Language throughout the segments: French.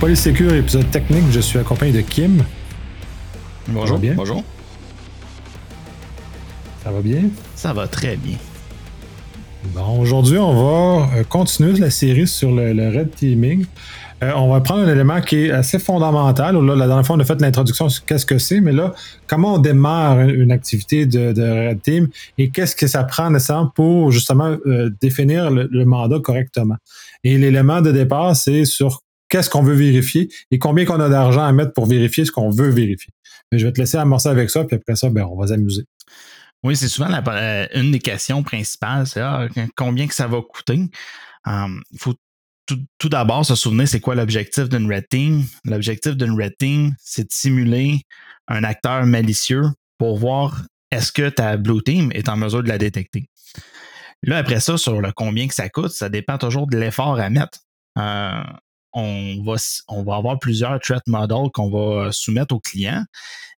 Polysécure, épisode technique. Je suis accompagné de Kim. Bonjour. bien? Bonjour. Ça va bien? Ça va très bien. Bon, aujourd'hui, on va euh, continuer la série sur le, red teaming. Euh, on va prendre un élément qui est assez fondamental. Là, la dernière fois, on a fait l'introduction sur qu'est-ce que c'est, mais là, comment on démarre une activité de, red team et qu'est-ce que ça prend nécessairement pour justement euh, définir le, mandat correctement. Et l'élément de départ, c'est sur qu'est-ce qu'on veut vérifier et combien qu'on a d'argent à mettre pour vérifier ce qu'on veut vérifier. Mais je vais te laisser amorcer avec ça, puis après ça, ben, on va s'amuser. Oui, c'est souvent euh, une des questions principales, c'est ah, combien que ça va coûter? Hum, il faut tout, d'abord se souvenir c'est quoi l'objectif d'une red team. L'objectif d'une red team, c'est de simuler un acteur malicieux pour voir est-ce que ta blue team est en mesure de la détecter. Là, après ça, sur le combien que ça coûte, ça dépend toujours de l'effort à mettre. Euh, on va, on va avoir plusieurs threat models qu'on va soumettre au client.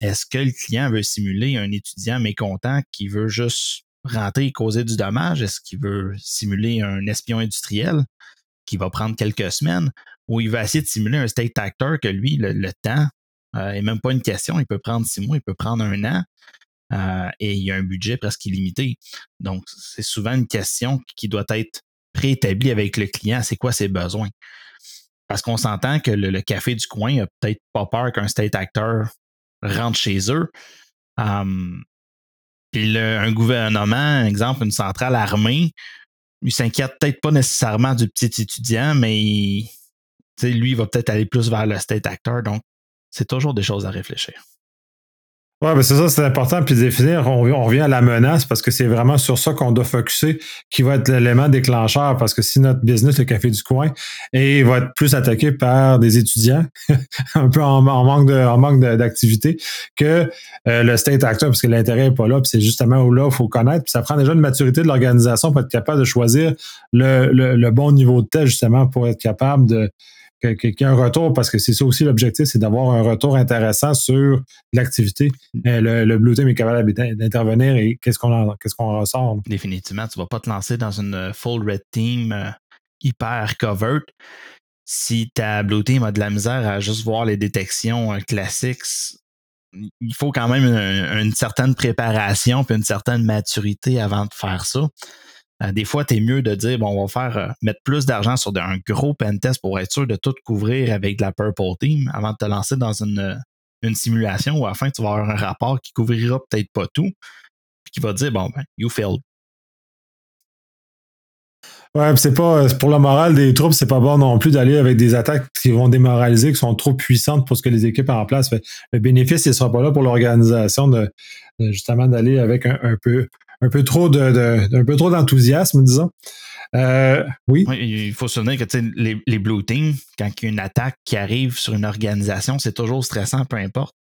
Est-ce que le client veut simuler un étudiant mécontent qui veut juste rentrer et causer du dommage? Est-ce qu'il veut simuler un espion industriel qui va prendre quelques semaines? Ou il va essayer de simuler un state actor que lui, le, temps euh, n'est même pas une question. Il peut prendre six mois, il peut prendre un an. Euh, et il y a un budget presque illimité. Donc, c'est souvent une question qui doit être préétablie avec le client. C'est quoi ses besoins? Parce qu'on s'entend que le, café du coin a peut-être pas peur qu'un state actor rentre chez eux. Puis un gouvernement, exemple, une centrale armée, il s'inquiète peut-être pas nécessairement du petit étudiant, mais lui, il va peut-être aller plus vers le state actor. Donc, c'est toujours des choses à réfléchir. Oui, ben c'est ça, c'est important. Puis définir, on, revient à la menace parce que c'est vraiment sur ça qu'on doit focuser, qui va être l'élément déclencheur. Parce que si notre business, le café du coin, et va être plus attaqué par des étudiants, un peu en, manque de, en manque d'activité, que euh, le state actor, parce que l'intérêt n'est pas là. Puis c'est justement où là, il faut connaître. Puis ça prend déjà une maturité de l'organisation pour être capable de choisir le, le bon niveau de test, justement, pour être capable de qu'il y ait un retour, parce que c'est ça aussi l'objectif, c'est d'avoir un retour intéressant sur l'activité. Euh, le, Blue Team est capable d'intervenir et qu'est-ce qu'on qu'est-ce qu'on ressort? Définitivement, tu ne vas pas te lancer dans une euh, full red team euh, hyper covered si ta Blue Team a de la misère à juste voir les détections classiques. Il faut quand même une, une certaine préparation et une certaine maturité avant de faire ça. Euh, des fois, tu es mieux de dire, bon, on va faire euh, mettre plus d'argent sur un gros pentest pour être sûr de tout couvrir avec de la Purple Team avant de te lancer dans une, euh, une simulation où à la tu vas avoir un rapport qui couvrira peut-être pas tout, puis qui va dire, bon, ben, you failed. Ouais, c'est pas pour le moral des troupes, c'est pas bon non plus d'aller avec des attaques qui vont démoraliser, qui sont trop puissantes pour ce que les équipes ont en place. le bénéfice, il sera pas là pour l'organisation de, justement d'aller avec un, peu un peu trop de, peu trop d'enthousiasme, disons. Euh, oui. Il faut se souvenir que les, les Blue Teams, quand il y a une attaque qui arrive sur une organisation, c'est toujours stressant, peu importe.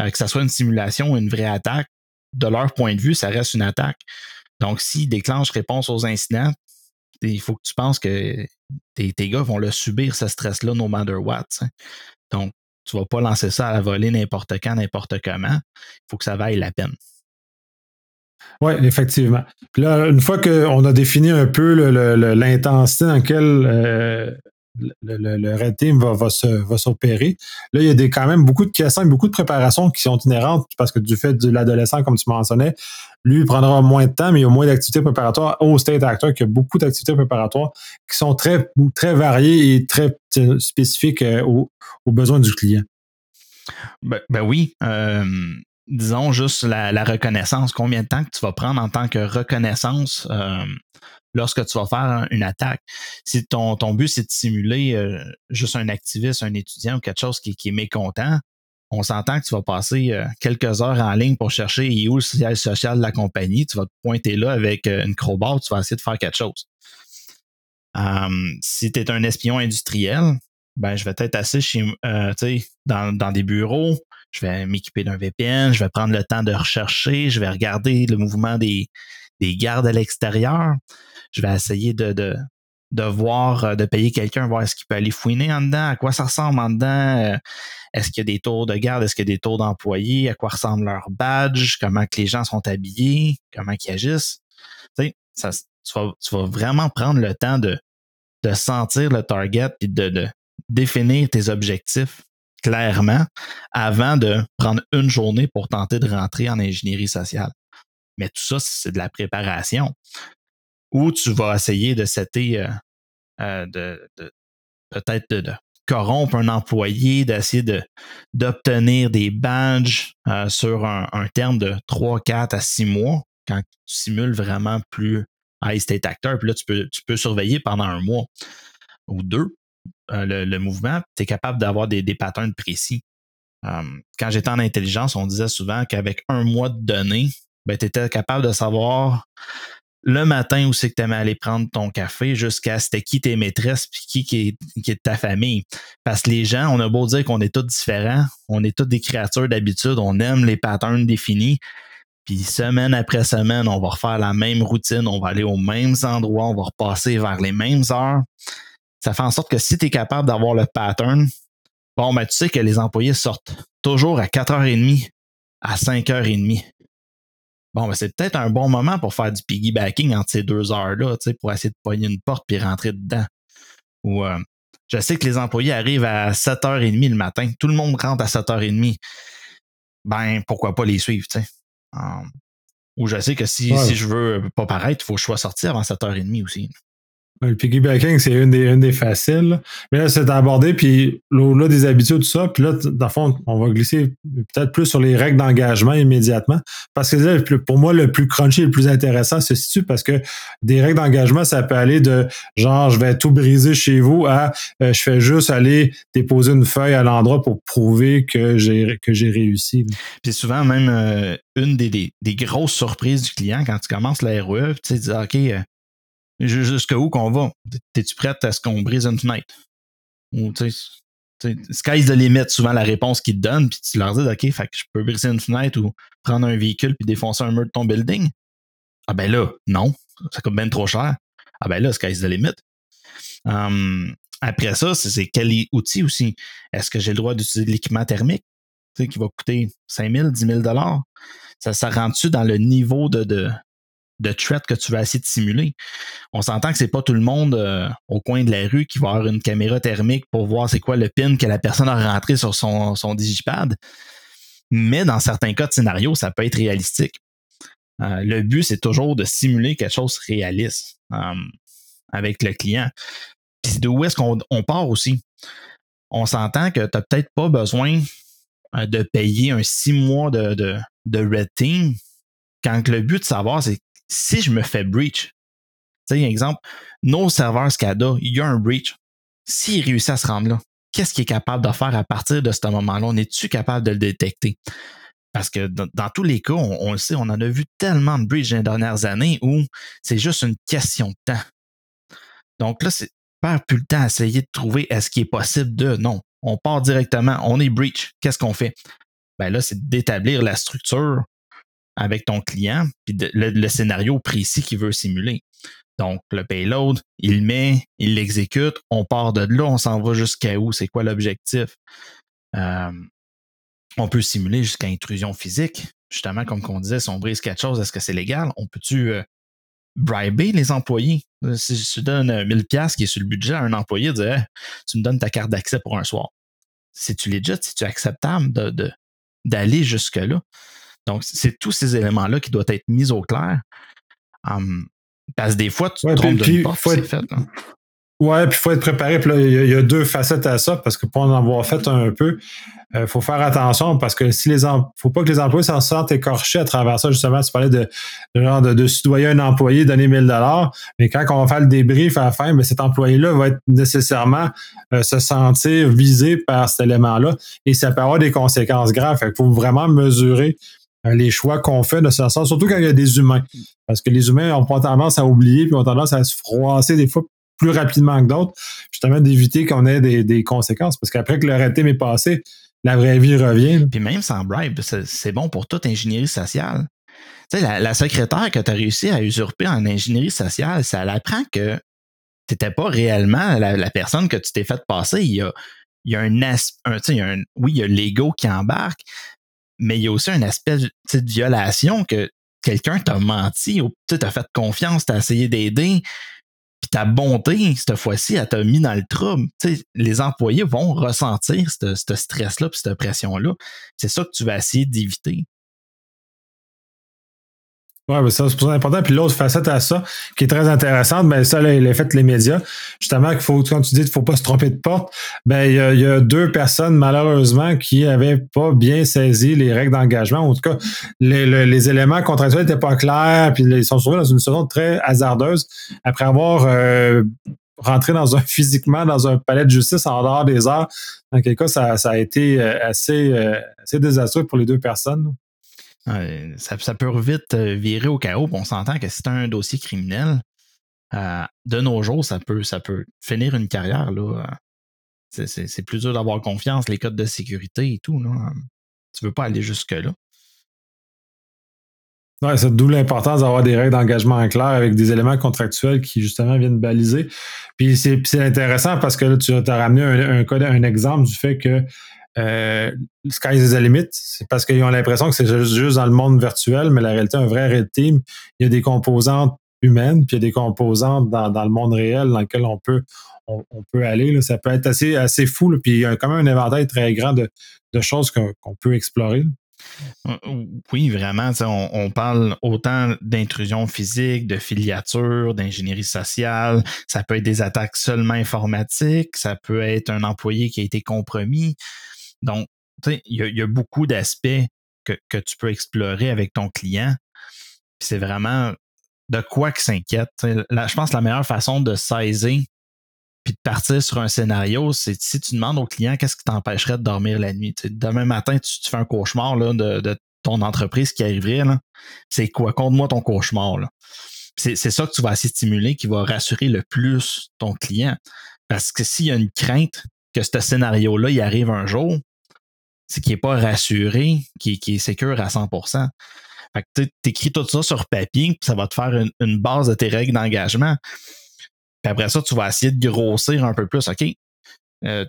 Euh, que ce soit une simulation ou une vraie attaque, de leur point de vue, ça reste une attaque. Donc, s'ils déclenchent réponse aux incidents, il faut que tu penses que tes, tes gars vont le subir, ce stress-là, no matter what. Donc, tu ne vas pas lancer ça à la volée n'importe quand, n'importe comment. Il faut que ça vaille la peine. Oui, effectivement. Puis là, une fois qu'on a défini un peu l'intensité dans laquelle euh, le, red team va, va, s'opérer, là, il y a des, quand même beaucoup de questions et beaucoup de préparations qui sont inhérentes parce que du fait de l'adolescent, comme tu mentionnais, lui, prendra moins de temps, mais il y a moins d'activités préparatoires au state actor, qui a beaucoup d'activités préparatoires qui sont très, très variées et très euh, spécifiques euh, aux, besoins du client. Ben, ben oui. Disons juste la, reconnaissance, combien de temps que tu vas prendre en tant que reconnaissance euh, lorsque tu vas faire une attaque? Si ton, ton but, c'est de simuler euh, juste un activiste, un étudiant ou quelque chose qui, est mécontent, on s'entend que tu vas passer euh, quelques heures en ligne pour chercher où le siège social de la compagnie. Tu vas te pointer là avec une crowbar, tu vas essayer de faire quelque chose. si tu es un espion industriel, ben, je vais être assez chez, dans, dans des bureaux, je vais m'équiper d'un VPN, je vais prendre le temps de rechercher, je vais regarder le mouvement des, des gardes à l'extérieur, je vais essayer de, de, de voir, euh, de payer quelqu'un, voir est-ce qu'il peut aller fouiner en dedans, à quoi ça ressemble en dedans, euh, est-ce qu'il y a des tours de garde, est-ce qu'il y a des tours d'employés, à quoi ressemble leur badge, comment que les gens sont habillés, comment ils agissent. Tu sais, ça, tu, vas, tu vas vraiment prendre le temps de, de sentir le target et de, de, définir tes objectifs clairement avant de prendre une journée pour tenter de rentrer en ingénierie sociale. Mais tout ça, c'est de la préparation. Ou tu vas essayer de setter, euh, euh, de, peut-être de, corrompre un employé, d'essayer de, d'obtenir des badges euh, sur un, terme de 3, 4 à 6 mois quand tu simules vraiment plus high state actor. Puis là, tu peux, tu peux surveiller pendant un mois ou deux le, mouvement. Tu es capable d'avoir des, patterns précis. quand j'étais en intelligence, on disait souvent qu'avec un mois de données, ben, tu étais capable de savoir le matin où c'est que tu aimais aller prendre ton café jusqu'à c'était qui tes maîtresses puis qui, qui, est, de ta famille. Parce que les gens, on a beau dire qu'on est tous différents, on est tous des créatures d'habitude, on aime les patterns définis. Puis semaine après semaine, on va refaire la même routine, on va aller aux mêmes endroits, on va repasser vers les mêmes heures. Ça fait en sorte que si tu es capable d'avoir le pattern, bon, ben, tu sais que les employés sortent toujours à 4h30 à 5h30 bon, ben, c'est peut-être un bon moment pour faire du piggybacking entre ces deux heures-là, pour essayer de pogner une porte puis rentrer dedans. Ou euh, je sais que les employés arrivent à 7h30 le matin. Tout le monde rentre à 7h30. Ben, pourquoi pas les suivre, tu sais? Um, ou je sais que si, si je veux pas paraître, il faut que je sois sorti avant 7h30 aussi. Le piggybacking, c'est une des, une des faciles. Mais là, c'est abordé, puis au-delà des habitudes, tout ça, puis là, dans le fond, on va glisser peut-être plus sur les règles d'engagement immédiatement. Parce que pour moi, le plus crunchy, le plus intéressant se situe parce que des règles d'engagement, ça peut aller de genre, je vais tout briser chez vous à euh, je fais juste aller déposer une feuille à l'endroit pour prouver que j'ai que j'ai réussi. Puis souvent, même euh, une des, des, grosses surprises du client quand tu commences la RE, tu sais, dis, OK, euh, jusqu'à où qu'on va? Es-tu prête à ce qu'on brise une fenêtre? Ou, tu sais, sky's the limit, souvent la réponse qu'ils te donnent, puis tu leur dis, OK, fait que je peux briser une fenêtre ou prendre un véhicule puis défoncer un mur de ton building? Ah ben là, non, ça coûte bien trop cher. Ah ben là, sky's the limit. Hum, après ça, c'est quel outil aussi? Est-ce que j'ai le droit d'utiliser l'équipement thermique qui va coûter 5 000, 10 000 Ça, ça rentre-tu dans le niveau de, de, de threat que tu vas essayer de simuler. On s'entend que c'est pas tout le monde euh, au coin de la rue qui va avoir une caméra thermique pour voir c'est quoi le pin que la personne a rentré sur son, son digipad. Mais dans certains cas de scénario, ça peut être réalistique. Euh, le but, c'est toujours de simuler quelque chose de réaliste euh, avec le client. Puis d'où est-ce qu'on part aussi? On s'entend que tu n'as peut-être pas besoin de payer un six mois de, de, de red team quand le but de savoir, c'est si je me fais breach, tu sais, exemple, nos serveurs SCADA, il y a un breach. S'il réussit à se rendre là, qu'est-ce qu'il est capable de faire à partir de ce moment-là? On est-tu capable de le détecter? Parce que dans, tous les cas, on, le sait, on en a vu tellement de breach dans les dernières années où c'est juste une question de temps. Donc là, c'est pas plus le temps à essayer de trouver est-ce qu'il est possible de. Non, on part directement, on est breach. Qu'est-ce qu'on fait? Ben là, c'est d'établir la structure avec ton client, puis le, scénario précis qu'il veut simuler. Donc, le payload, il met, il l'exécute, on part de là, on s'en va jusqu'à où, c'est quoi l'objectif? Euh, on peut simuler jusqu'à intrusion physique. Justement, comme on disait, si on brise quelque chose, est-ce que c'est légal? On peut-tu euh, briber les employés? Si je donne 1000$ qui est sur le budget à un employé, dire tu me donnes ta carte d'accès pour un soir. Si tu legit, si tu acceptable d'aller jusque-là? Donc, c'est tous ces éléments-là qui doivent être mis au clair. Hum, parce que des fois, tu te trompes d'une porte, c'est fait. Ouais, puis il faut être préparé. Puis là, il y, a deux facettes à ça, parce que pour en avoir fait un peu, il euh, faut faire attention parce que si les faut pas que les employés s'en sortent écorchés à travers ça. Justement, tu parlais de, de genre de, de un employé, donner 1000 dollars, mais quand on va faire le débrief à la fin, mais cet employé-là va être nécessairement euh, se sentir visé par cet élément-là et ça peut avoir des conséquences graves. Il faut vraiment mesurer les choix qu'on fait de ce sens, surtout quand il y a des humains. Parce que les humains ont pas tendance à oublier, puis ont tendance à se froisser des fois plus rapidement que d'autres, justement d'éviter qu'on ait des, conséquences. Parce qu'après que le raté est passé, la vraie vie revient. Puis même sans bribe, c'est bon pour toute ingénierie sociale. Tu sais, la, secrétaire que tu as réussi à usurper en ingénierie sociale, ça l'apprend que tu n'étais pas réellement la, personne que tu t'es fait passer. Il y a, il y a un, un, oui, il y a l'ego qui embarque, mais il y a aussi un aspect de violation que quelqu'un t'a menti ou tu as fait confiance, tu as essayé d'aider. Puis ta bonté, cette fois-ci, elle t'a mis dans le trouble. les employés vont ressentir ce stress-là puis cette pression-là. C'est ça que tu vas essayer d'éviter. Oui, mais ça, c'est important. Puis l'autre facette à ça, qui est très intéressante, ben ça, il a fait les médias. Justement, qu'il faut, quand tu dis qu'il ne faut pas se tromper de porte, ben il y, a, deux personnes, malheureusement, qui n'avaient pas bien saisi les règles d'engagement. En tout cas, les, éléments contractuels n'étaient pas clairs, puis ils sont trouvés dans une situation très hasardeuse après avoir euh, rentré dans un physiquement dans un palais de justice en dehors des heures. Dans quel cas, ça, a été euh, assez, euh, assez désastreux pour les deux personnes ça, peut vite euh, virer au chaos. On s'entend que c'est un dossier criminel. Euh, de nos jours, ça peut, ça peut finir une carrière. Là. C'est, plus dur d'avoir confiance, les codes de sécurité et tout. Là. Tu veux pas aller jusque-là. Ouais, c'est d'où l'importance d'avoir des règles d'engagement en clair avec des éléments contractuels qui, justement, viennent baliser. Puis c'est, intéressant parce que tu as ramené un exemple du fait que euh, sky is the limit, c'est parce qu'ils ont l'impression que c'est juste, dans le monde virtuel, mais la réalité, un vrai red team, il y a des composantes humaines, puis il y a des composantes dans, le monde réel dans lequel on peut, on, peut aller. Ça peut être assez, assez fou, puis il y a quand même un éventail très grand de, choses qu'on peut explorer. Oui, vraiment. On, on, parle autant d'intrusion physique, de filiature, d'ingénierie sociale. Ça peut être des attaques seulement informatiques. Ça peut être un employé qui a été compromis. Donc, il y, a beaucoup d'aspects que, tu peux explorer avec ton client. C'est vraiment de quoi qu'il s'inquiète. Je pense que la meilleure façon de saisir puis de partir sur un scénario, c'est si tu demandes au client qu'est-ce qui t'empêcherait de dormir la nuit. demain matin, tu, fais un cauchemar là, de, ton entreprise qui arriverait. C'est quoi? Compte-moi ton cauchemar. C'est ça que tu vas essayer de stimuler qui va rassurer le plus ton client. Parce que s'il y a une crainte que ce scénario-là, il arrive un jour, c'est qu'il n'est pas rassuré, qui, qui est sécure à 100% Fait que tu écris tout ça sur papier, puis ça va te faire une, base de tes règles d'engagement. Puis après ça, tu vas essayer de grossir un peu plus. OK, euh,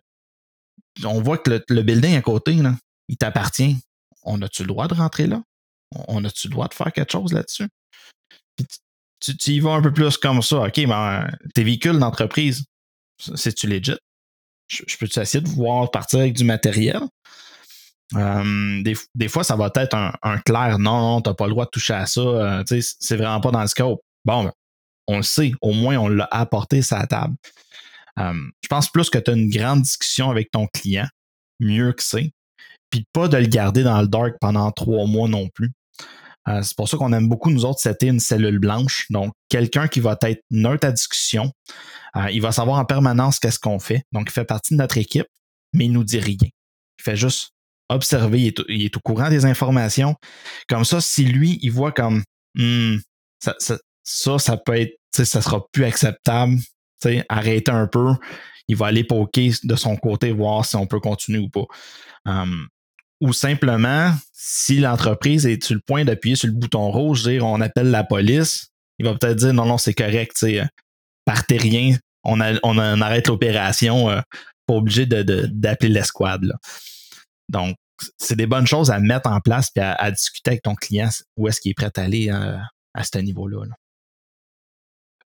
on voit que le, building à côté, là, il t'appartient. On a-tu le droit de rentrer là? On a-tu le droit de faire quelque chose là-dessus? tu, tu, y vas un peu plus comme ça. OK, ben, tes véhicules d'entreprise, c'est-tu legit? Je, je peux-tu essayer de voir partir avec du matériel? Euh, des, fois, ça va être un, clair non, tu n'as pas le droit de toucher à ça. Euh, c'est vraiment pas dans le scope. Bon, on le sait, au moins on l'a apporté à la table. Euh, je pense plus que tu as une grande discussion avec ton client, mieux que c'est. Puis pas de le garder dans le dark pendant trois mois non plus. c'est pour ça qu'on aime beaucoup, nous autres, c'était une cellule blanche. Donc, quelqu'un qui va être neutre à discussion. il va savoir en permanence qu'est-ce qu'on fait. Donc, il fait partie de notre équipe, mais il nous dit rien. Il fait juste observer, il est, au courant des informations. Comme ça, si lui, il voit comme hmm, ça, ça, peut être, ça sera plus acceptable, arrêter un peu, il va aller poker de son côté, voir si on peut continuer ou pas. Ou simplement, si l'entreprise est sur le point d'appuyer sur le bouton rouge, dire on appelle la police, il va peut-être dire non, non, c'est correct, partez rien, on, on, arrête l'opération, euh, pas obligé d'appeler de, l'escouade. Donc, c'est des bonnes choses à mettre en place et à, discuter avec ton client où est-ce qu'il est prêt à aller euh, à ce niveau-là. là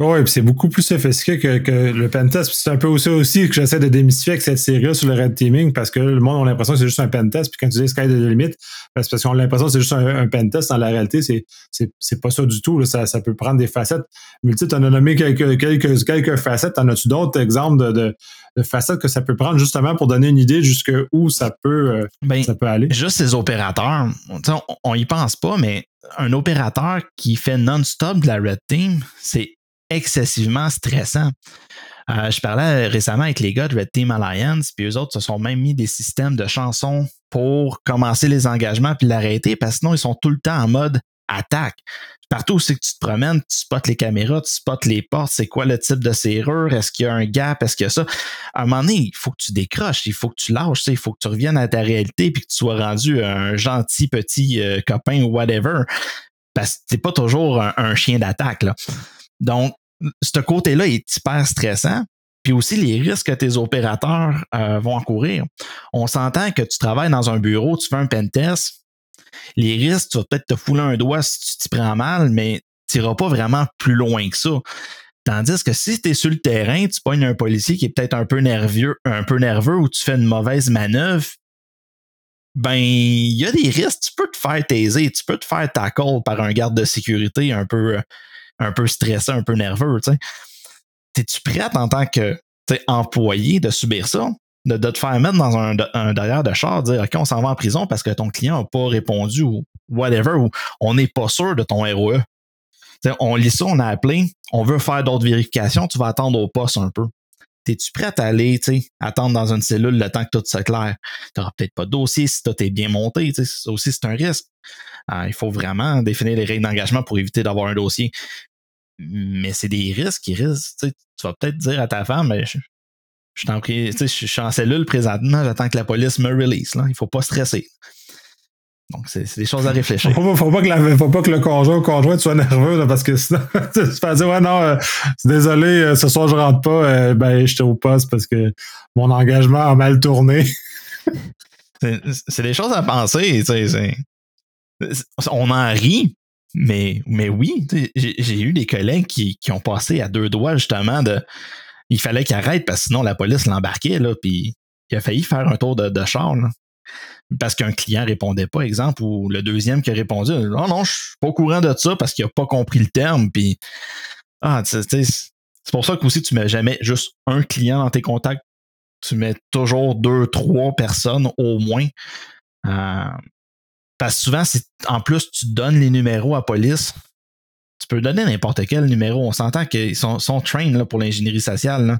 oui, c'est beaucoup plus sophistiqué que, que le pentest. C'est un peu aussi, aussi que j'essaie de démystifier avec cette série sur le red teaming parce que le monde a l'impression que c'est juste un pentest. Puis quand tu dis sky de limite, parce, parce qu'on a l'impression que c'est juste un, pentest. Dans la réalité, c'est, c'est, pas ça du tout. Ça, ça peut prendre des facettes multiples. Tu en as nommé quelques, quelques, quelques facettes. En as-tu d'autres exemples de, de, facettes que ça peut prendre justement pour donner une idée jusqu'où ça peut, euh, ben, ça peut aller? Juste ces opérateurs, on, on y pense pas, mais un opérateur qui fait non-stop de la red team, c'est excessivement stressant. Euh, je parlais récemment avec les gars de Red Team Alliance, puis eux autres se sont même mis des systèmes de chansons pour commencer les engagements puis l'arrêter, parce que sinon, ils sont tout le temps en mode attaque. Partout où c'est que tu te promènes, tu spots les caméras, tu spots les portes, c'est quoi le type de serrure, est-ce qu'il y a un gap, est-ce qu'il y a ça? À un moment donné, il faut que tu décroches, il faut que tu lâches, il faut que tu reviennes à ta réalité puis que tu sois rendu un gentil petit euh, copain ou whatever. Parce que t'es pas toujours un, un chien d'attaque. Là. Donc, ce côté-là est hyper stressant. Puis aussi les risques que tes opérateurs euh, vont encourir. On s'entend que tu travailles dans un bureau, tu fais un pen test. Les risques, tu vas peut-être te fouler un doigt si tu t'y prends mal, mais tu n'iras pas vraiment plus loin que ça. Tandis que si tu es sur le terrain, tu pognes un policier qui est peut-être un peu nerveux, un peu nerveux ou tu fais une mauvaise manœuvre, ben il y a des risques. Tu peux te faire taiser, tu peux te faire tackle par un garde de sécurité un peu, un peu stressé, un peu nerveux. Es-tu prête en tant que employé de subir ça? De, te faire mettre dans un, derrière de char, dire OK, on s'en va en prison parce que ton client n'a pas répondu ou whatever, ou on n'est pas sûr de ton ROE. on lit ça, on a appelé, on veut faire d'autres vérifications, tu vas attendre au poste un peu. Es-tu prêt à aller, attendre dans une cellule le temps que tout soit clair? Tu n'auras peut-être pas de dossier si tout est bien monté. Ça aussi, c'est un risque. Ah, il faut vraiment définir les règles d'engagement pour éviter d'avoir un dossier. Mais c'est des risques qui risquent. Tu vas peut-être dire à ta femme, mais je, je, suis en cellule présentement, j'attends que la police me release. Là. Il ne faut pas stresser. Donc, c'est des choses à réfléchir. Faut, faut, pas, que la, faut pas que le conjoint ou conjointe soit nerveux, parce que sinon, tu vas dire, ouais, non, euh, désolé, euh, ce soir, je rentre pas, euh, ben, j'étais au poste parce que mon engagement a mal tourné. c'est des choses à penser, tu sais. On en rit, mais, mais oui, j'ai eu des collègues qui, qui, ont passé à deux doigts, justement, de. Il fallait qu'ils arrêtent parce que sinon la police l'embarquait, là, puis il a failli faire un tour de, de char, là parce qu'un client répondait pas, exemple, ou le deuxième qui a répondu Non, non, je suis pas au courant de ça parce qu'il a pas compris le terme. Puis, ah, c'est pour ça que aussi tu mets jamais juste un client dans tes contacts. Tu mets toujours deux, trois personnes au moins. Euh, parce que souvent, si en plus tu donnes les numéros à police, tu peux donner n'importe quel numéro. On s'entend qu'ils sont, sont trained là, pour l'ingénierie sociale.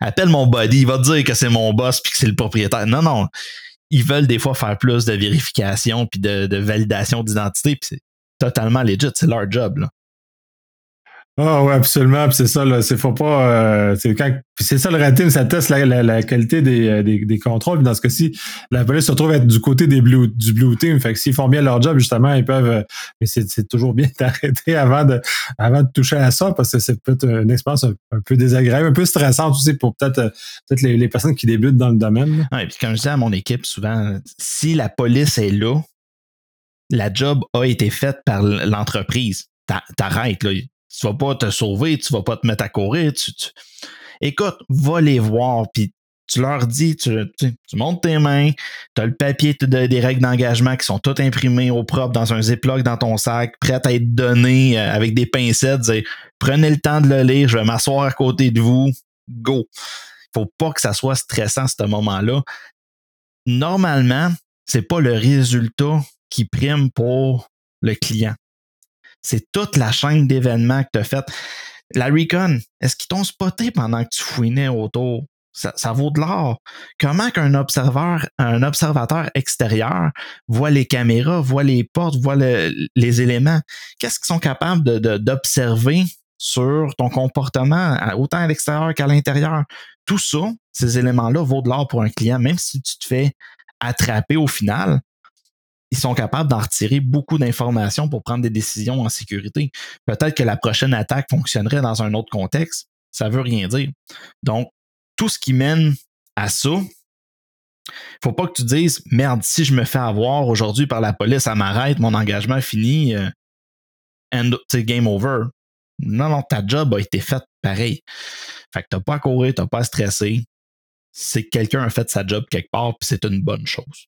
Appelle mon buddy, il va te dire que c'est mon boss puis que c'est le propriétaire. Non, non ils veulent des fois faire plus de vérification puis de, validation d'identité, puis c'est totalement legit, c'est leur job. Ah oui, absolument. c'est ça, là. C'est faut pas. Euh, c'est ça le rating, ça teste la, qualité euh, des, des, contrôles. dans ce cas-ci, la police se trouve être du côté des blue, du blue team. Fait que s'ils font bien leur job, justement, ils peuvent. Euh, mais c'est toujours bien d'arrêter avant de avant de toucher à ça, parce que c'est peut-être une expérience un, peu désagréable, un peu stressante aussi pour peut-être peut-être les, personnes qui débutent dans le domaine. Oui, puis comme je dis à mon équipe, souvent, si la police est là, la job a été faite par l'entreprise. T'arrêtes, là tu vas pas te sauver, tu vas pas te mettre à courir. Tu, Écoute, va les voir, puis tu leur dis, tu, montes tes mains, tu as le papier des règles d'engagement qui sont toutes imprimées au propre dans un ziploc dans ton sac, prêtes à être données euh, avec des pincettes. prenez le temps de le lire, je vais m'asseoir à côté de vous, go. Faut pas que ça soit stressant ce moment-là. Normalement, c'est pas le résultat qui prime pour le client. C'est toute la chaîne d'événements que tu as faite. La Recon, est-ce qu'ils t'ont spoté pendant que tu fouinais autour? Ça, vaut de l'or. Comment qu'un observateur, un observateur extérieur voit les caméras, voit les portes, voit les éléments? Qu'est-ce qu'ils sont capables d'observer sur ton comportement, autant à l'extérieur qu'à l'intérieur? Tout ça, ces éléments-là, vaut de l'or pour un client, même si tu te fais attraper au final ils sont capables d'en retirer beaucoup d'informations pour prendre des décisions en sécurité. Peut-être que la prochaine attaque fonctionnerait dans un autre contexte. Ça veut rien dire. Donc, tout ce qui mène à ça, faut pas que tu dises merde, si je me fais avoir aujourd'hui par la police, ça m'arrête, mon engagement est fini, euh, game over. Non, non, ta job a été faite pareil. Fait que t'as pas à courir, t'as pas à stresser. C'est que quelqu'un a fait sa job quelque part, puis c'est une bonne chose.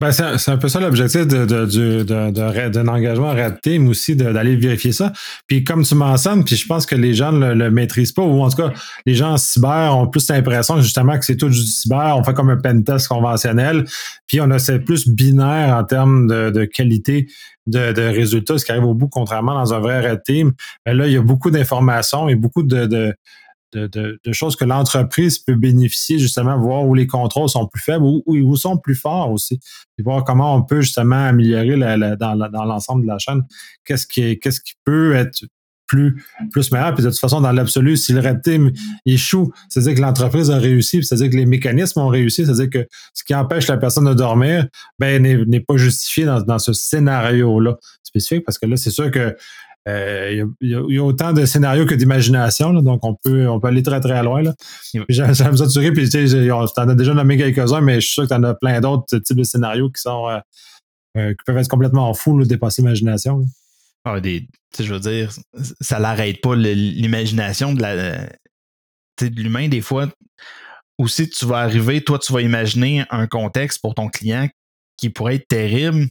Ben, c'est un peu ça l'objectif d'un de, engagement Red Team aussi, d'aller vérifier ça. Puis comme tu mentionnes, puis je pense que les gens ne le, maîtrisent pas, ou en tout cas, les gens en cyber ont plus l'impression justement que c'est tout du cyber, on fait comme un pen test conventionnel, puis on a c'est plus binaire en termes de, qualité de, résultats, ce qui arrive au bout, contrairement dans un vrai Red Team. Mais là, il y a beaucoup d'informations et beaucoup de de, choses que l'entreprise peut bénéficier, justement, voir où les contrôles sont plus faibles ou où ils sont plus forts aussi. Et voir comment on peut justement améliorer dans, l'ensemble de la chaîne. Qu'est-ce qui, qu'est-ce qui peut être plus, plus meilleur? Puis de toute façon, dans l'absolu, si le red team échoue, c'est-à-dire que l'entreprise a réussi, c'est-à-dire que les mécanismes ont réussi, c'est-à-dire que ce qui empêche la personne de dormir, ben, n'est, pas justifié dans, dans ce scénario-là spécifique, parce que là, c'est sûr que il y, a autant de scénarios que d'imagination, donc on peut, on peut aller très très loin. J'aime ça assurer, puis tu en as déjà nommé quelques-uns, mais je suis sûr que tu en as plein d'autres types de scénarios qui sont euh, euh, qui peuvent être complètement fous, de dépasser l'imagination. Ah, des, je veux dire, ça l'arrête pas l'imagination de la de l'humain, des fois. Aussi, tu vas arriver, toi, tu vas imaginer un contexte pour ton client qui pourrait être terrible.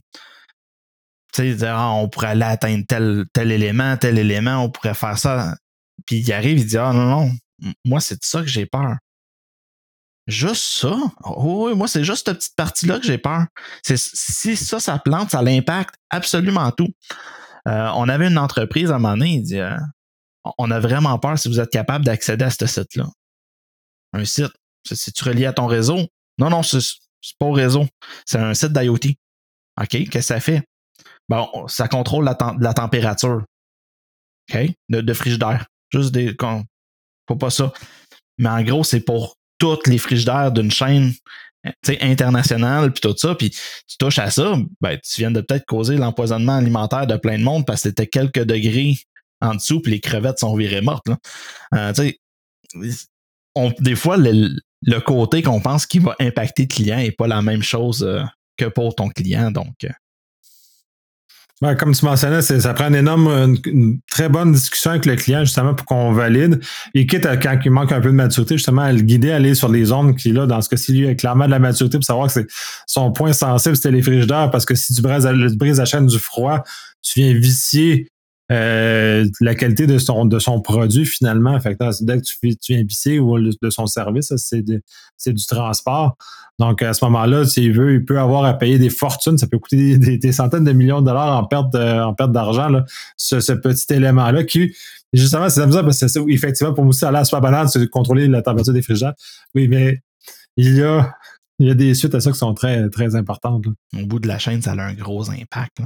Tu sais, ah, on pourrait aller atteindre tel, tel élément, tel élément, on pourrait faire ça. Puis il arrive, il dit Ah non, non, moi, c'est de ça que j'ai peur. Juste ça? Oh, oui, moi, c'est juste cette petite partie-là que j'ai peur. Si ça, ça plante, ça l'impacte absolument tout. Euh, on avait une entreprise à un moment il dit euh, On a vraiment peur si vous êtes capable d'accéder à ce site-là. Un site, c'est-tu relié à ton réseau? Non, non, c'est pas au réseau. C'est un site d'IoT. OK, qu'est-ce que ça fait? Bon, ça contrôle la, la température. OK? De, de frigidaire. Juste des. Faut pas ça. Mais en gros, c'est pour toutes les frigidaires d'une chaîne internationale, puis tout ça, puis tu touches à ça, ben, tu viens de peut-être causer l'empoisonnement alimentaire de plein de monde parce que c'était quelques degrés en dessous, puis les crevettes sont virées mortes. Là. Euh, on, des fois, le, côté qu'on pense qui va impacter le client n'est pas la même chose euh, que pour ton client. Donc, euh, comme tu mentionnais, ça prend une énorme, une, très bonne discussion avec le client, justement, pour qu'on valide. Et quitte à, quand il manque un peu de maturité, justement, à le guider à aller sur les zones qui, là, dans ce cas-ci, lui, a clairement de la maturité pour savoir que c'est son point sensible, c'était les frigidaires, parce que si tu brises, brises la chaîne du froid, tu viens vicier euh, la qualité de son, de son produit finalement. Fait dès que tu, tu viens visser ou de son service, c'est du transport. Donc à ce moment-là, s'il veut, il peut avoir à payer des fortunes. Ça peut coûter des, centaines de millions de dollars en perte, perte d'argent, ce, ce, petit élément-là qui, justement, c'est amusant parce que effectivement, pour nous, ça a l'air super banal de contrôler la température des frigidaires. Oui, mais il y a il y a des suites à ça qui sont très, très importantes. Au bout de la chaîne, ça a un gros impact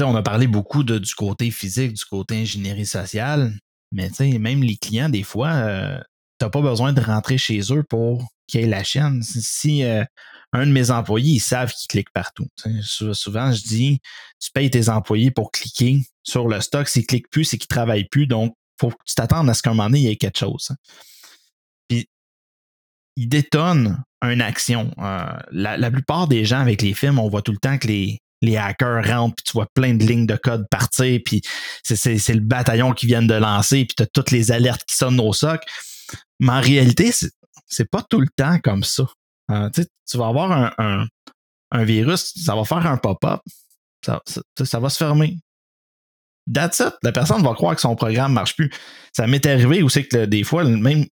on a parlé beaucoup de, du côté physique, du côté ingénierie sociale, mais même les clients, des fois, euh, tu pas besoin de rentrer chez eux pour qu'il y ait la chaîne. Si euh, un de mes employés, ils savent qu'ils cliquent partout. Souvent, je dis, tu payes tes employés pour cliquer sur le stock. S'ils ne cliquent plus, c'est qu'ils ne travaillent plus. Donc, faut que tu t'attendes à ce qu'à un moment donné, il y ait quelque chose. Hein. Puis, ils détonnent une action. Euh, la, la, plupart des gens avec les films, on voit tout le temps que les, les hackers rentrent, puis tu vois plein de lignes de code partir, puis c'est le bataillon qui vient de lancer, puis tu as toutes les alertes qui sonnent au soc. Mais en réalité, c'est pas tout le temps comme ça. Euh, tu vas avoir un, un, virus, ça va faire un pop-up, ça, ça, va se fermer. That's it. La personne va croire que son programme marche plus. Ça m'est arrivé aussi que des fois, même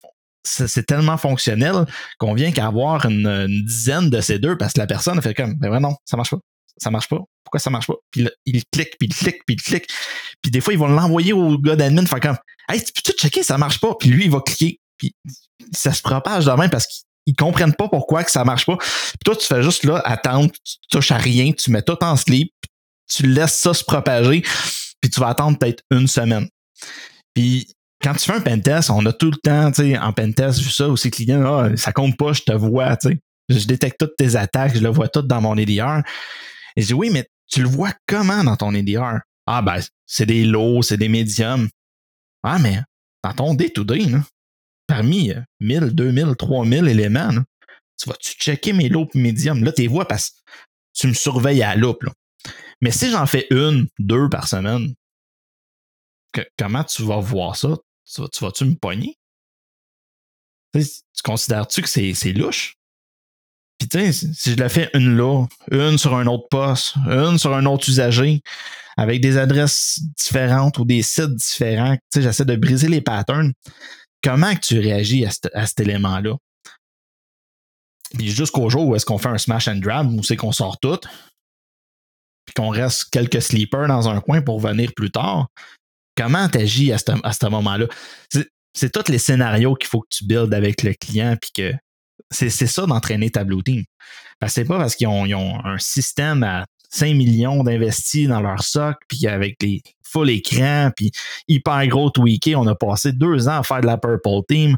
c'est tellement fonctionnel qu'on vient qu'à avoir une, dizaine de ces deux parce que la personne a fait comme, ben non, ça marche pas ça marche pas. Pourquoi ça marche pas? Puis il clique, puis il clique, puis il clique. Puis des fois, ils vont l'envoyer au gars d'admin, faire comme Hey, tu peux-tu checker, ça marche pas? Puis lui, il va cliquer. Puis ça se propage de même parce qu'ils comprennent pas pourquoi que ça marche pas. Puis toi, tu fais juste là, attendre, tu touches à rien, tu mets tout en sleep, tu laisses ça se propager, puis tu vas attendre peut-être une semaine. Puis quand tu fais un pentest, on a tout le temps, tu sais, en pentest, vu ça, aussi client, ah, ça compte pas, je te vois, tu sais. Je détecte toutes tes attaques, je le vois tout dans mon EDR. Et je dis, oui, mais tu le vois comment dans ton EDR? Ah, ben, c'est des lots, c'est des médiums. Ah, mais dans ton day-to-day, parmi 1000, 2000, 3000 éléments, tu vas-tu checker mes lots et médiums? Là, tu les vois parce que tu me surveilles à la loupe. Mais si j'en fais une, deux par semaine, comment tu vas voir ça? Tu, vas, tu me pogner? Tu, considères-tu que c'est louche? Puis tu sais, si je la fais une là, une sur un autre poste, une sur un autre usager, avec des adresses différentes ou des sites différents, tu sais, j'essaie de briser les patterns. Comment que tu réagis à, cet élément-là? Puis jusqu'au jour où est-ce qu'on fait un smash and grab, où c'est qu'on sort tout, puis qu'on reste quelques sleepers dans un coin pour venir plus tard, comment tu agis à ce, moment-là? C'est tous les scénarios qu'il faut que tu builds avec le client, puis que c'est ça d'entraîner ta Blue Team. Parce que c'est pas parce qu'ils ont, un système à 5 millions d'investis dans leur soc, puis avec les full écran, puis hyper gros tweaké, on a passé deux ans à faire de la Purple Team.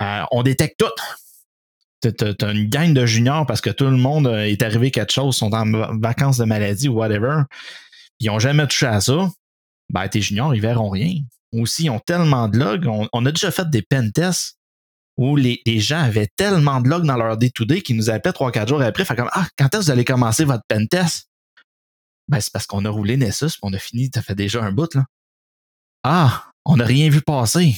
Euh, on détecte tout. T'as une gang de juniors parce que tout le monde est arrivé quelque chose, sont en vacances de maladie ou whatever. Ils n'ont jamais touché à ça. Ben, tes juniors, ils verront rien. Aussi, ils ont tellement de logs. On, on a déjà fait des pen tests où les, gens avaient tellement de logs dans leur day-to-day qu'ils nous appelaient trois, quatre jours après. Fait comme, ah, quand est-ce que vous allez commencer votre pen test? Ben, c'est parce qu'on a roulé Nessus, on a fini, ça fait déjà un bout, là. Ah, on n'a rien vu passer.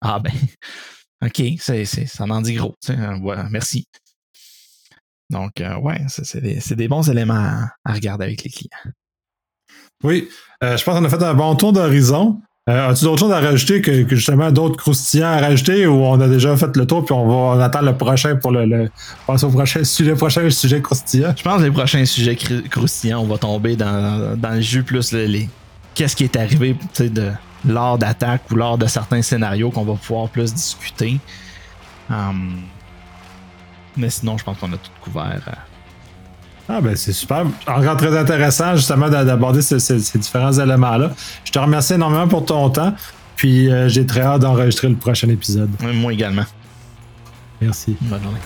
Ah ben, OK, c'est, ça en dit gros. Voilà, merci. Donc, euh, ouais, c'est, des, des, bons éléments à, regarder avec les clients. Oui, euh, je pense qu'on a fait un bon tour d'horizon. Euh, as-tu d'autres choses à rajouter que, justement d'autres croustillants à rajouter ou on a déjà fait le tour puis on va on attend le prochain pour le, le passer au prochain sujet prochain sujet croustillant? Je pense que les prochains sujets croustillants, on va tomber dans, dans le jus plus les qu'est-ce qui est arrivé de lors d'attaque ou lors de certains scénarios qu'on va pouvoir plus discuter. Hum, mais sinon, je pense qu'on a tout couvert. Ah ben c'est super. Encore très intéressant justement d'aborder ces, différents éléments-là. Je te remercie énormément pour ton temps. Puis euh, j'ai très hâte d'enregistrer le prochain épisode. Moi également. Merci. Bonne journée.